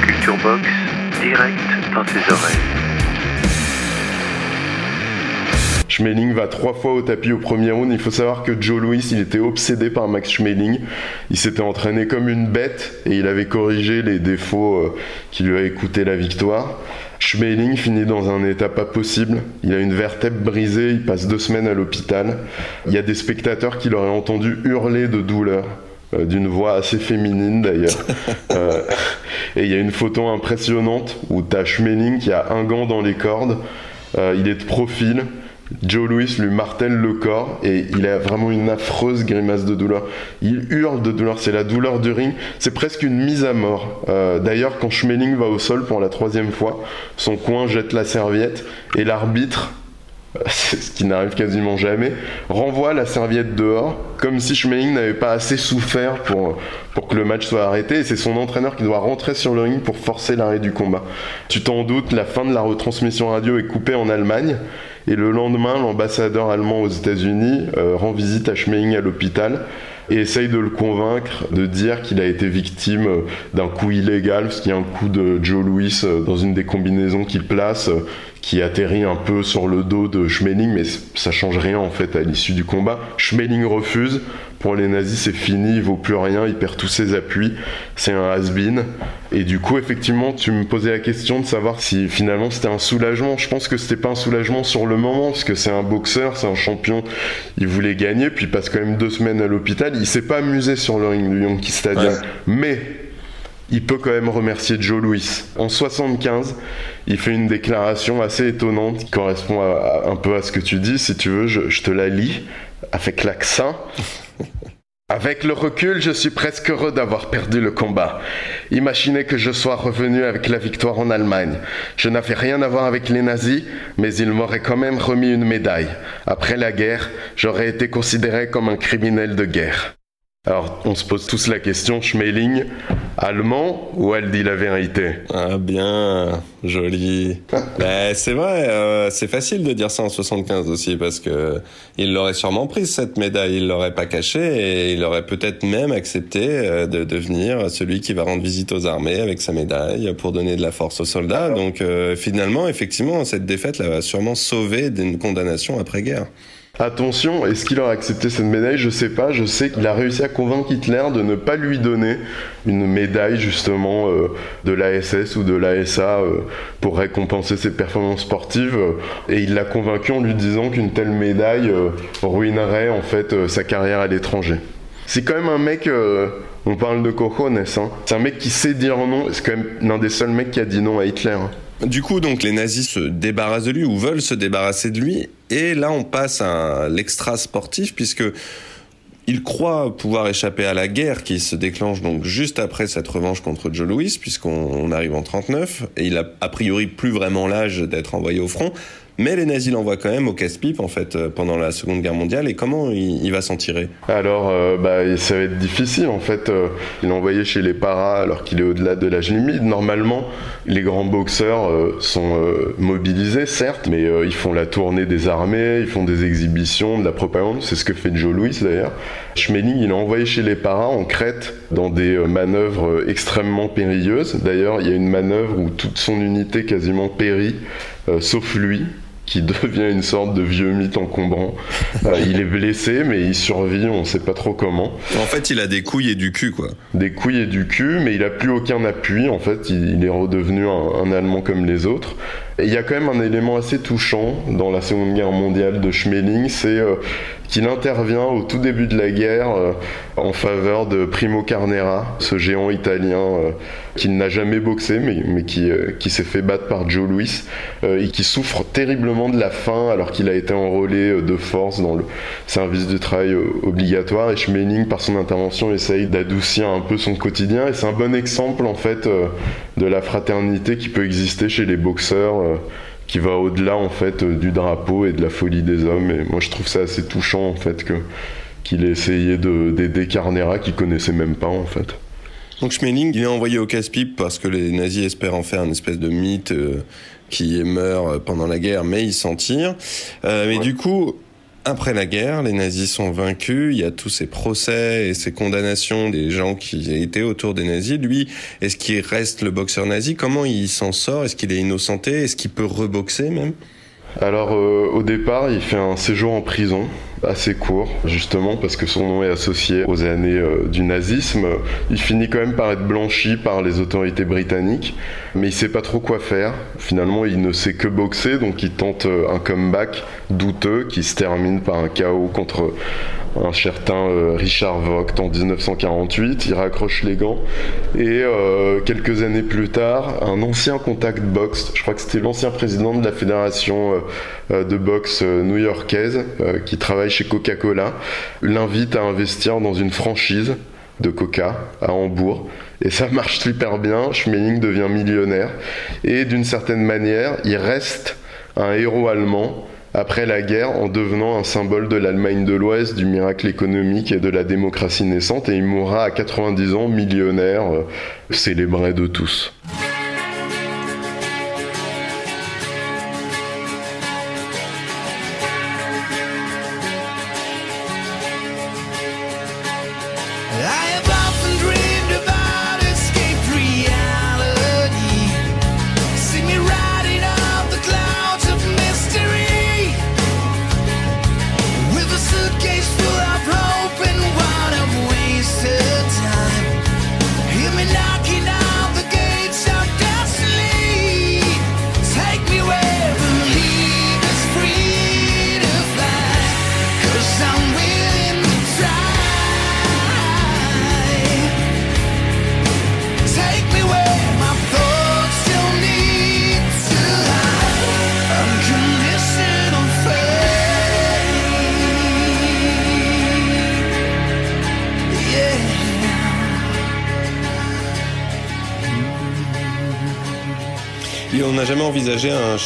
Culture Box, direct dans tes oreilles. Schmeling va trois fois au tapis au premier round. Il faut savoir que Joe Louis, il était obsédé par Max Schmeling. Il s'était entraîné comme une bête et il avait corrigé les défauts euh, qui lui avaient coûté la victoire. Schmeling finit dans un état pas possible. Il a une vertèbre brisée, il passe deux semaines à l'hôpital. Il y a des spectateurs qui l'auraient entendu hurler de douleur euh, d'une voix assez féminine d'ailleurs. Euh, et il y a une photo impressionnante où tu as Schmeling qui a un gant dans les cordes. il est de profil. Joe Louis lui martèle le corps et il a vraiment une affreuse grimace de douleur. Il hurle de douleur, c'est la douleur du ring, c'est presque une mise à mort. Euh, D'ailleurs, quand Schmeling va au sol pour la troisième fois, son coin jette la serviette et l'arbitre ce qui n'arrive quasiment jamais, renvoie la serviette dehors, comme si Schmeling n'avait pas assez souffert pour, pour que le match soit arrêté, et c'est son entraîneur qui doit rentrer sur le ring pour forcer l'arrêt du combat. Tu t'en doutes, la fin de la retransmission radio est coupée en Allemagne, et le lendemain, l'ambassadeur allemand aux États-Unis euh, rend visite à Schmeling à l'hôpital et essaye de le convaincre de dire qu'il a été victime euh, d'un coup illégal, parce qu'il y a un coup de Joe Louis euh, dans une des combinaisons qu'il place, qui atterrit un peu sur le dos de Schmeling, mais ça change rien en fait à l'issue du combat. Schmeling refuse. Pour les nazis, c'est fini, il vaut plus rien, il perd tous ses appuis, c'est un has-been. Et du coup, effectivement, tu me posais la question de savoir si finalement c'était un soulagement. Je pense que c'était pas un soulagement sur le moment, parce que c'est un boxeur, c'est un champion, il voulait gagner, puis il passe quand même deux semaines à l'hôpital. Il s'est pas amusé sur le ring du Yankee Stadium. Mais il peut quand même remercier Joe Louis. En 75, il fait une déclaration assez étonnante qui correspond un peu à ce que tu dis. Si tu veux, je, te la lis avec l'accent. Avec le recul, je suis presque heureux d'avoir perdu le combat. Imaginez que je sois revenu avec la victoire en Allemagne. Je n'avais rien à voir avec les nazis, mais ils m'auraient quand même remis une médaille. Après la guerre, j'aurais été considéré comme un criminel de guerre. Alors, on se pose tous la question, Schmeling, allemand ou elle dit la vérité? Ah bien, joli. ben, c'est vrai, euh, c'est facile de dire ça en 75 aussi parce que il l'aurait sûrement prise cette médaille, il l'aurait pas cachée et il aurait peut-être même accepté euh, de devenir celui qui va rendre visite aux armées avec sa médaille pour donner de la force aux soldats. Donc euh, finalement, effectivement, cette défaite l'a sûrement sauvé d'une condamnation après-guerre. Attention, est-ce qu'il aurait accepté cette médaille? Je sais pas. Je sais qu'il a réussi à convaincre Hitler de ne pas lui donner une médaille justement euh, de l'ASS ou de l'ASA euh, pour récompenser ses performances sportives. Et il l'a convaincu en lui disant qu'une telle médaille euh, ruinerait en fait sa carrière à l'étranger. C'est quand même un mec. on parle de cojones, hein. C'est un mec qui sait dire non. C'est quand même l'un des seuls mecs qui a dit non à Hitler. Hein. Du coup, donc les nazis se débarrassent de lui ou veulent se débarrasser de lui. Et là, on passe à l'extra sportif puisque il croit pouvoir échapper à la guerre qui se déclenche donc juste après cette revanche contre Joe Louis, puisqu'on arrive en 39, et il a a priori plus vraiment l'âge d'être envoyé au front. Mais les nazis l'envoient quand même au casse-pipe en fait euh, pendant la Seconde Guerre mondiale. Et comment il, va s'en tirer? Alors, euh, bah, ça va être difficile en fait. Euh, il est envoyé chez les paras alors qu'il est au-delà de l'âge limite. Normalement, les grands boxeurs sont mobilisés, certes, mais ils font la tournée des armées, ils font des exhibitions, de la propagande. C'est ce que fait Joe Louis d'ailleurs. Schmeling, il est envoyé chez les paras en Crète dans des manœuvres extrêmement périlleuses. D'ailleurs, il y a une manœuvre où toute son unité quasiment périt, sauf lui qui devient une sorte de vieux mythe encombrant. Euh, il est blessé, mais il survit, on ne sait pas trop comment. En fait, il a des couilles et du cul, quoi. Des couilles et du cul, mais il a plus aucun appui. En fait, il, est redevenu un, un, Allemand comme les autres. Il y a quand même un élément assez touchant dans la Seconde Guerre mondiale de Schmeling, c'est euh, qu'il intervient au tout début de la guerre euh, en faveur de Primo Carnera, ce géant italien euh, qui n'a jamais boxé mais, qui, qui s'est fait battre par Joe Louis et qui souffre terriblement de la faim alors qu'il a été enrôlé de force dans le service de travail obligatoire. Et Schmeling par son intervention essaye d'adoucir un peu son quotidien. Et c'est un bon exemple en fait de la fraternité qui peut exister chez les boxeurs qui va au-delà en fait euh, du drapeau et de la folie des hommes. Et moi je trouve ça assez touchant en fait que qu'il ait essayé d'aider Carnera qui connaissait même pas en fait. Donc Schmeling, il est envoyé au casse-pipe parce que les nazis espèrent en faire une espèce de mythe euh, qui meurt pendant la guerre, mais il s'en tire. Euh, mais du coup, après la guerre, les nazis sont vaincus, il y a tous ces procès et ces condamnations des gens qui étaient autour des nazis. Lui, est-ce qu'il reste le boxeur nazi? Comment il s'en sort? Est-ce qu'il est innocenté? Est-ce qu'il peut reboxer même? Alors euh, au départ, il fait un séjour en prison assez court, justement parce que son nom est associé aux années euh, du nazisme. Il finit quand même par être blanchi par les autorités britanniques, mais il sait pas trop quoi faire. Finalement, il ne sait que boxer, donc il tente euh, un comeback douteux qui se termine par un chaos contre un certain euh, Richard Vogt en 1948. Il raccroche les gants et euh, quelques années plus tard, un ancien contact boxe, je crois que c'était l'ancien président de la fédération euh, de boxe new-yorkaise qui travaille chez Coca-Cola, l'invite à investir dans une franchise de Coca à Hambourg. Et ça marche super bien. Schmeling devient millionnaire. Et d'une certaine manière, il reste un héros allemand après la guerre en devenant un symbole de l'Allemagne de l'Ouest, du miracle économique et de la démocratie naissante. Et il mourra à 90 ans, millionnaire, euh, célébré de tous.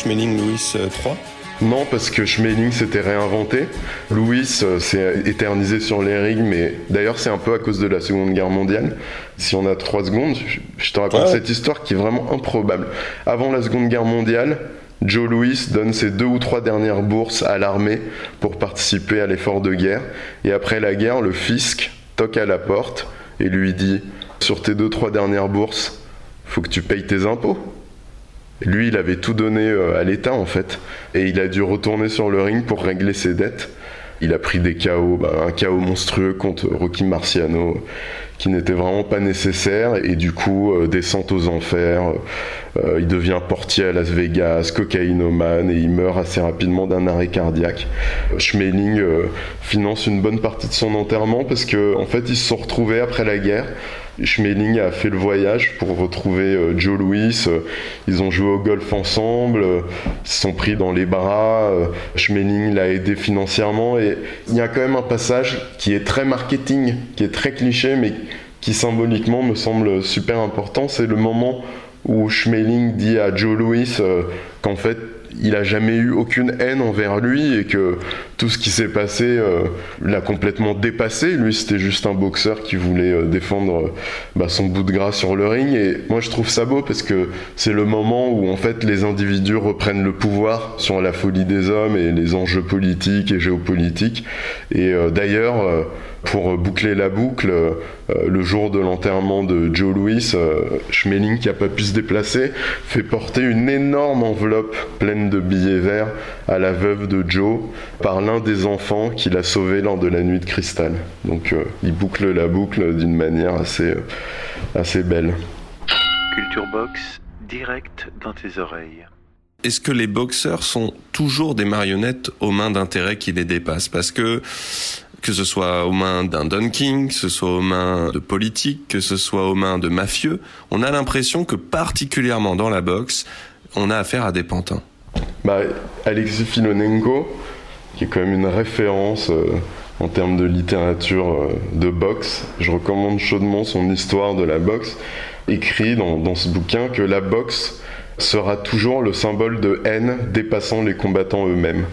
Schmeling Louis 3 non, parce que Schmeling s'était réinventé. Louis euh, s'est éternisé sur les rings, mais d'ailleurs, c'est un peu à cause de la Seconde Guerre mondiale. Si on a trois secondes, je te raconte cette histoire qui est vraiment improbable. Avant la Seconde Guerre mondiale, Joe Louis donne ses deux ou trois dernières bourses à l'armée pour participer à l'effort de guerre. Et après la guerre, le fisc toque à la porte et lui dit Sur tes deux, trois dernières bourses, faut que tu payes tes impôts. Lui, il avait tout donné euh, à l'État en fait, et il a dû retourner sur le ring pour régler ses dettes. Il a pris des chaos, bah, un chaos monstrueux contre Rocky Marciano, qui n'était vraiment pas nécessaire, et du coup, euh, descente aux enfers. Euh, il devient portier à Las Vegas, cocaïnomane, et il meurt assez rapidement d'un arrêt cardiaque. Schmeling finance une bonne partie de son enterrement parce qu'en en fait, ils se sont retrouvés après la guerre Schmeling a fait le voyage pour retrouver euh, Joe Louis. Euh, ils ont joué au golf ensemble, euh, ils se sont pris dans les bras. Schmeling l'a aidé financièrement. Et il y a quand même un passage qui est très marketing, qui est très cliché, mais qui symboliquement me semble super important. C'est le moment où Schmeling dit à Joe Louis qu'en fait, il a jamais eu aucune haine envers lui et que tout ce qui s'est passé euh, l'a complètement dépassé. Lui, c'était juste un boxeur qui voulait euh, défendre euh, bah, son bout de gras sur le ring. Et moi, je trouve ça beau parce que c'est le moment où en fait les individus reprennent le pouvoir sur la folie des hommes et les enjeux politiques et géopolitiques. Et d'ailleurs pour boucler la boucle, euh, le jour de l'enterrement de Joe Louis, euh, Schmeling, qui n'a pas pu se déplacer, fait porter une énorme enveloppe pleine de billets verts à la veuve de Joe par l'un des enfants qu'il a sauvé lors de la nuit de cristal. Donc euh, il boucle la boucle d'une manière assez, assez belle. Culture Box, direct dans tes oreilles. Est-ce que les boxeurs sont toujours des marionnettes aux mains d'intérêts qui les dépassent? Parce que que ce soit aux mains d'un Don King, que ce soit aux mains de politiques, que ce soit aux mains de mafieux, on a l'impression que particulièrement dans la boxe, on a affaire à des pantins. Bah, Alexis Filonenko, qui est quand même une référence euh, en termes de littérature euh, de boxe, je recommande chaudement son histoire de la boxe, écrit dans, dans ce bouquin que la boxe sera toujours le symbole de haine dépassant les combattants eux-mêmes.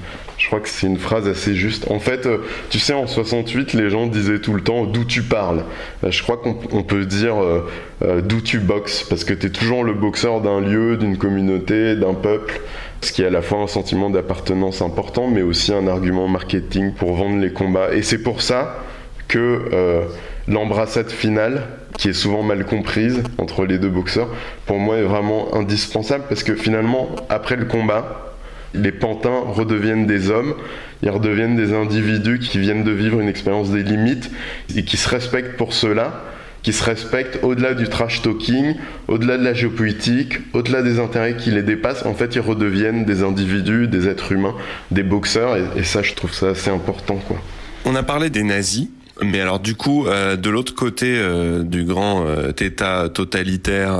Je crois que c'est une phrase assez juste. En fait, euh, tu sais, en 68, les gens disaient tout le temps d'où tu parles? Euh, je crois qu'on peut dire euh, d'où tu boxes, parce que tu es toujours le boxeur d'un lieu, d'une communauté, d'un peuple, ce qui est à la fois un sentiment d'appartenance important, mais aussi un argument marketing pour vendre les combats. Et c'est pour ça que l'embrassade finale, qui est souvent mal comprise entre les deux boxeurs, pour moi est vraiment indispensable, parce que finalement, après le combat, les pantins redeviennent des hommes, ils redeviennent des individus qui viennent de vivre une expérience des limites et qui se respectent pour cela, qui se respectent au-delà du trash talking, au-delà de la géopolitique, au-delà des intérêts qui les dépassent. En fait, ils redeviennent des individus, des êtres humains, des boxeurs, et, ça, je trouve ça assez important. Quoi. On a parlé des nazis. Mais alors du coup, euh, de l'autre côté euh, du grand euh, État totalitaire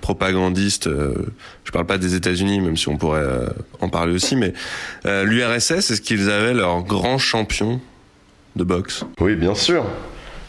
propagandiste, je parle pas des États-Unis, même si on pourrait en parler aussi, mais l'URSS, est-ce qu'ils avaient leur grand champion de boxe? Oui, bien sûr.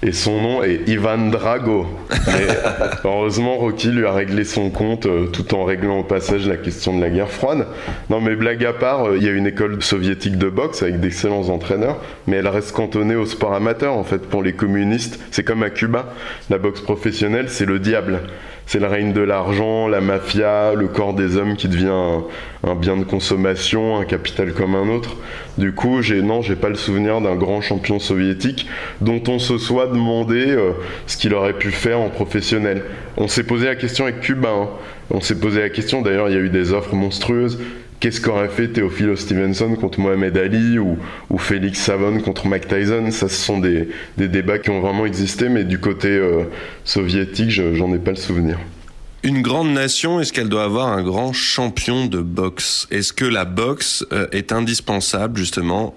Et son nom est Ivan Drago. Mais heureusement, Rocky lui a réglé son compte euh, tout en réglant au passage la question de la guerre froide. Non, mais blague à part, euh, il y a une école soviétique de boxe avec d'excellents entraîneurs, mais elle reste cantonnée au sport amateur. En fait, pour les communistes, c'est comme à Cuba. La boxe professionnelle, c'est le diable c'est le règne de l'argent, la mafia, le corps des hommes qui devient un, bien de consommation, un capital comme un autre. Du coup, j'ai non, j'ai pas le souvenir d'un grand champion soviétique dont on se soit demandé euh, ce qu'il aurait pu faire en professionnel. On s'est posé la question avec Cuba. Hein. On s'est posé la question. D'ailleurs, il y a eu des offres monstrueuses qu'est-ce qu'aurait fait Théophile Stevenson contre Mohamed Ali ou, Félix Savon contre Mike Tyson? Ça, ce sont des, débats qui ont vraiment existé, mais du côté euh, soviétique, j'en ai pas le souvenir. Une grande nation, est-ce qu'elle doit avoir un grand champion de boxe? Est-ce que la boxe euh, est indispensable justement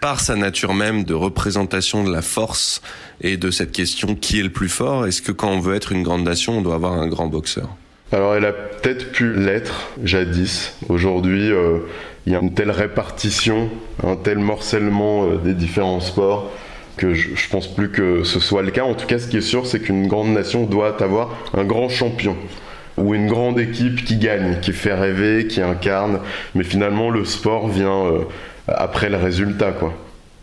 par sa nature même de représentation de la force et de cette question qui est le plus fort? Est-ce que quand on veut être une grande nation, on doit avoir un grand boxeur? Alors elle a peut-être pu l'être jadis. Aujourd'hui, euh, il y a une telle répartition, un tel morcellement euh, des différents sports que je, je, pense plus que ce soit le cas. En tout cas, ce qui est sûr, c'est qu'une grande nation doit avoir un grand champion ou une grande équipe qui gagne, qui fait rêver, qui incarne. Mais finalement, le sport vient euh, après le résultat, quoi.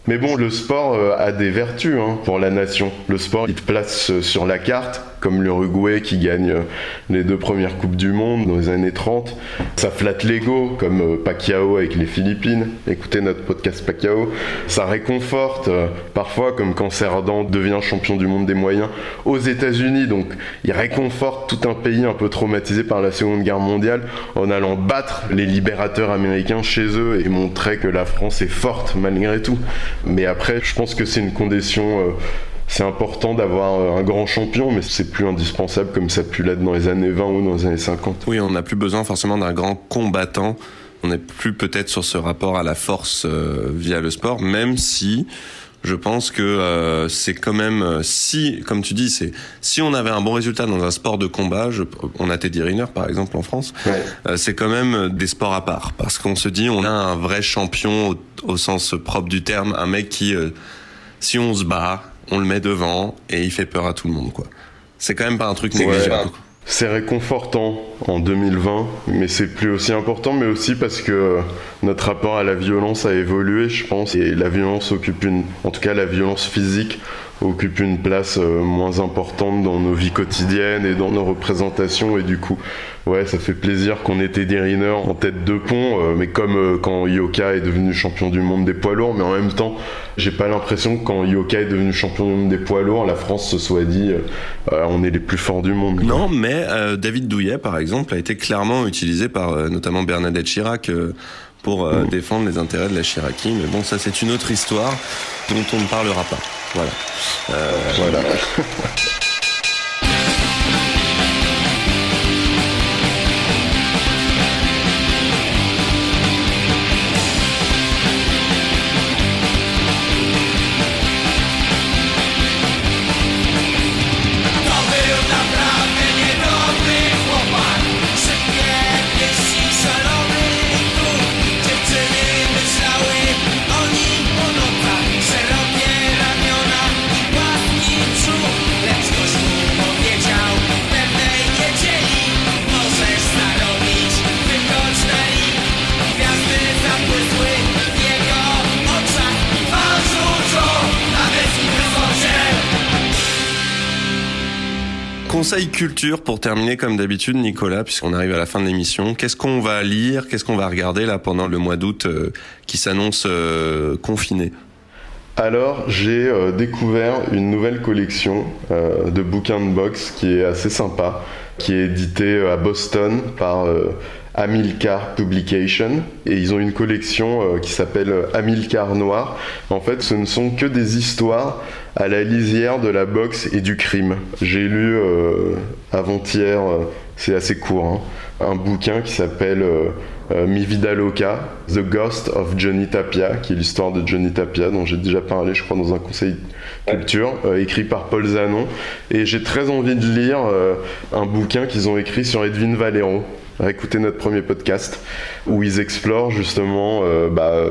Mais bon, le sport a des vertus hein, pour la nation. Le sport, il te place sur la carte comme l'Uruguay qui gagne euh, les deux premières Coupes du Monde dans les années 30. Ça flatte l'ego, comme euh, Pacquiao avec les Philippines. Écoutez notre podcast Pacquiao. Ça réconforte, euh, parfois, comme quand Cerdan devient champion du monde des moyens aux États-Unis. Donc, il réconforte tout un pays un peu traumatisé par la Seconde Guerre mondiale en allant battre les libérateurs américains chez eux et montrer que la France est forte malgré tout. Mais après, je pense que c'est une condition c'est important d'avoir euh, un grand champion, mais c'est plus indispensable comme ça a pu l'être dans les années 20 ou dans les années 50. Oui, on n'a plus besoin forcément d'un grand combattant. On n'est plus peut-être sur ce rapport à la force euh, via le sport, même si je pense que euh, c'est quand même si, comme tu dis, c'est si on avait un bon résultat dans un sport de combat, on a Teddy Riner par exemple en France, c'est quand même des sports à part parce qu'on se dit on a un vrai champion au, au sens propre du terme, un mec qui, si on se bat, on le met devant et il fait peur à tout le monde, quoi. C'est quand même pas un truc négligeable. C'est réconfortant en 2020, mais c'est plus aussi important, mais aussi parce que notre rapport à la violence a évolué, je pense, et la violence occupe une, en tout cas la violence physique occupe une place euh, moins importante dans nos vies quotidiennes et dans nos représentations, et du coup, Ouais, ça fait plaisir qu'on ait Teddy Riner en tête de pont, euh, mais comme euh, quand Yoka est devenu champion du monde des poids lourds, mais en même temps, j'ai pas l'impression que quand Yoka est devenu champion du monde des poids lourds, la France se soit dit euh, on est les plus forts du monde. Non, mais David Douillet, par exemple, a été clairement utilisé par notamment Bernadette Chirac pour mm. défendre les intérêts de la Chiraki. Mais bon, ça c'est une autre histoire dont on ne parlera pas. Voilà. voilà. Conseil culture pour terminer comme d'habitude, Nicolas, puisqu'on arrive à la fin de l'émission. Qu'est-ce qu'on va lire Qu'est-ce qu'on va regarder là pendant le mois d'août euh, qui s'annonce euh, confiné? Alors, j'ai euh, découvert une nouvelle collection de bouquins de boxe qui est assez sympa, qui est éditée à Boston par Amilcar Publication et ils ont une collection qui s'appelle Amilcar Noir. En fait, ce ne sont que des histoires à la lisière de la boxe et du crime. J'ai lu euh, avant-hier, euh, c'est assez court, hein, un bouquin qui s'appelle euh, Mi Vida Loca, The Ghost of Johnny Tapia, qui est l'histoire de Johnny Tapia, dont j'ai déjà parlé, je crois, dans un conseil culture, écrit par Paul Zanon. Et j'ai très envie de lire un bouquin qu'ils ont écrit sur Edwin Valero, écouter notre premier podcast où ils explorent justement euh, bah,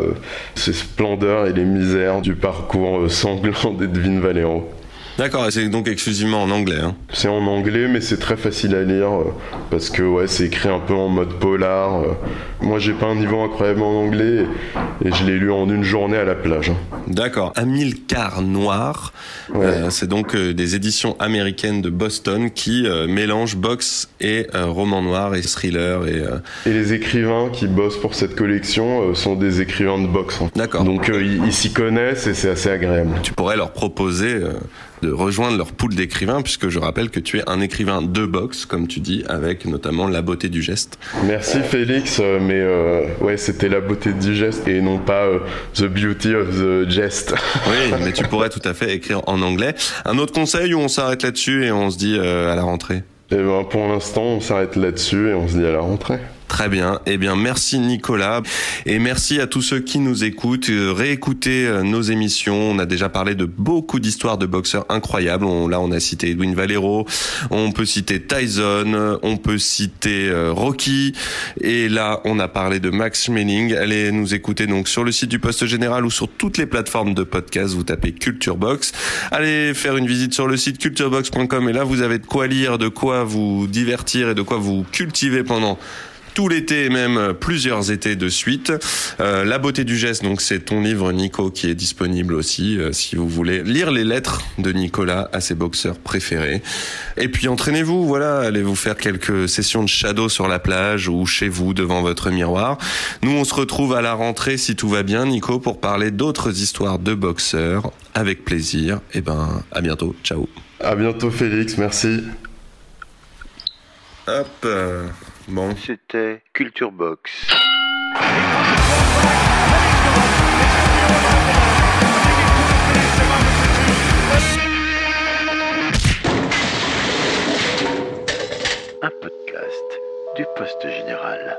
ces splendeurs et les misères du parcours euh, sanglant d'Edwin Valero. D'accord, c'est donc exclusivement en anglais. Hein. C'est en anglais, mais c'est très facile à lire euh, parce que ouais, c'est écrit un peu en mode polar. euh. Moi, j'ai pas un niveau incroyable en anglais et, je l'ai lu en une journée à la plage. hein. D'accord. Amilcar Noir, euh, c'est donc euh, des éditions américaines de Boston qui euh, mélangent boxe et roman noir et thriller et. Et les écrivains qui bossent pour cette collection sont des écrivains de boxe. hein. D'accord. Donc ils s'y connaissent et c'est assez agréable. Tu pourrais leur proposer de rejoindre leur pool d'écrivains, puisque je rappelle que tu es un écrivain de boxe, comme tu dis, avec notamment la beauté du geste. Merci Félix, euh, mais euh, ouais, c'était la beauté du geste et non pas euh, the beauty of the jest. Oui, mais tu pourrais tout à fait écrire en anglais. Un autre conseil où on s'arrête là-dessus et on se dit euh, à la rentrée? Et ben pour l'instant, on s'arrête là-dessus et on se dit à la rentrée. Très bien. Eh bien, merci Nicolas. Et merci à tous ceux qui nous écoutent. Euh, Réécoutez euh, nos émissions. On a déjà parlé de beaucoup d'histoires de boxeurs incroyables. Là, on a cité Edwin Valero. On peut citer Tyson. On peut citer euh, Rocky. Et là, on a parlé de Max Schmeling. Allez nous écouter donc sur le site du Poste Général ou sur toutes les plateformes de podcast. Vous tapez Culture Box. Allez faire une visite sur le site culturebox.com. Et là, vous avez de quoi lire, de quoi vous divertir et de quoi vous cultiver pendant tout l'été et même plusieurs étés de suite. Euh, La beauté du geste, donc c'est ton livre Nico qui est disponible aussi euh, si vous voulez lire les lettres de Nicolas à ses boxeurs préférés. Et puis entraînez-vous, voilà, allez vous faire quelques sessions de shadow sur la plage ou chez vous devant votre miroir. Nous on se retrouve à la rentrée si tout va bien Nico pour parler d'autres histoires de boxeurs avec plaisir. Et ben à bientôt, ciao. À bientôt Félix, merci. Hop. Bon. C'était Culture Box. Un podcast du Poste Général.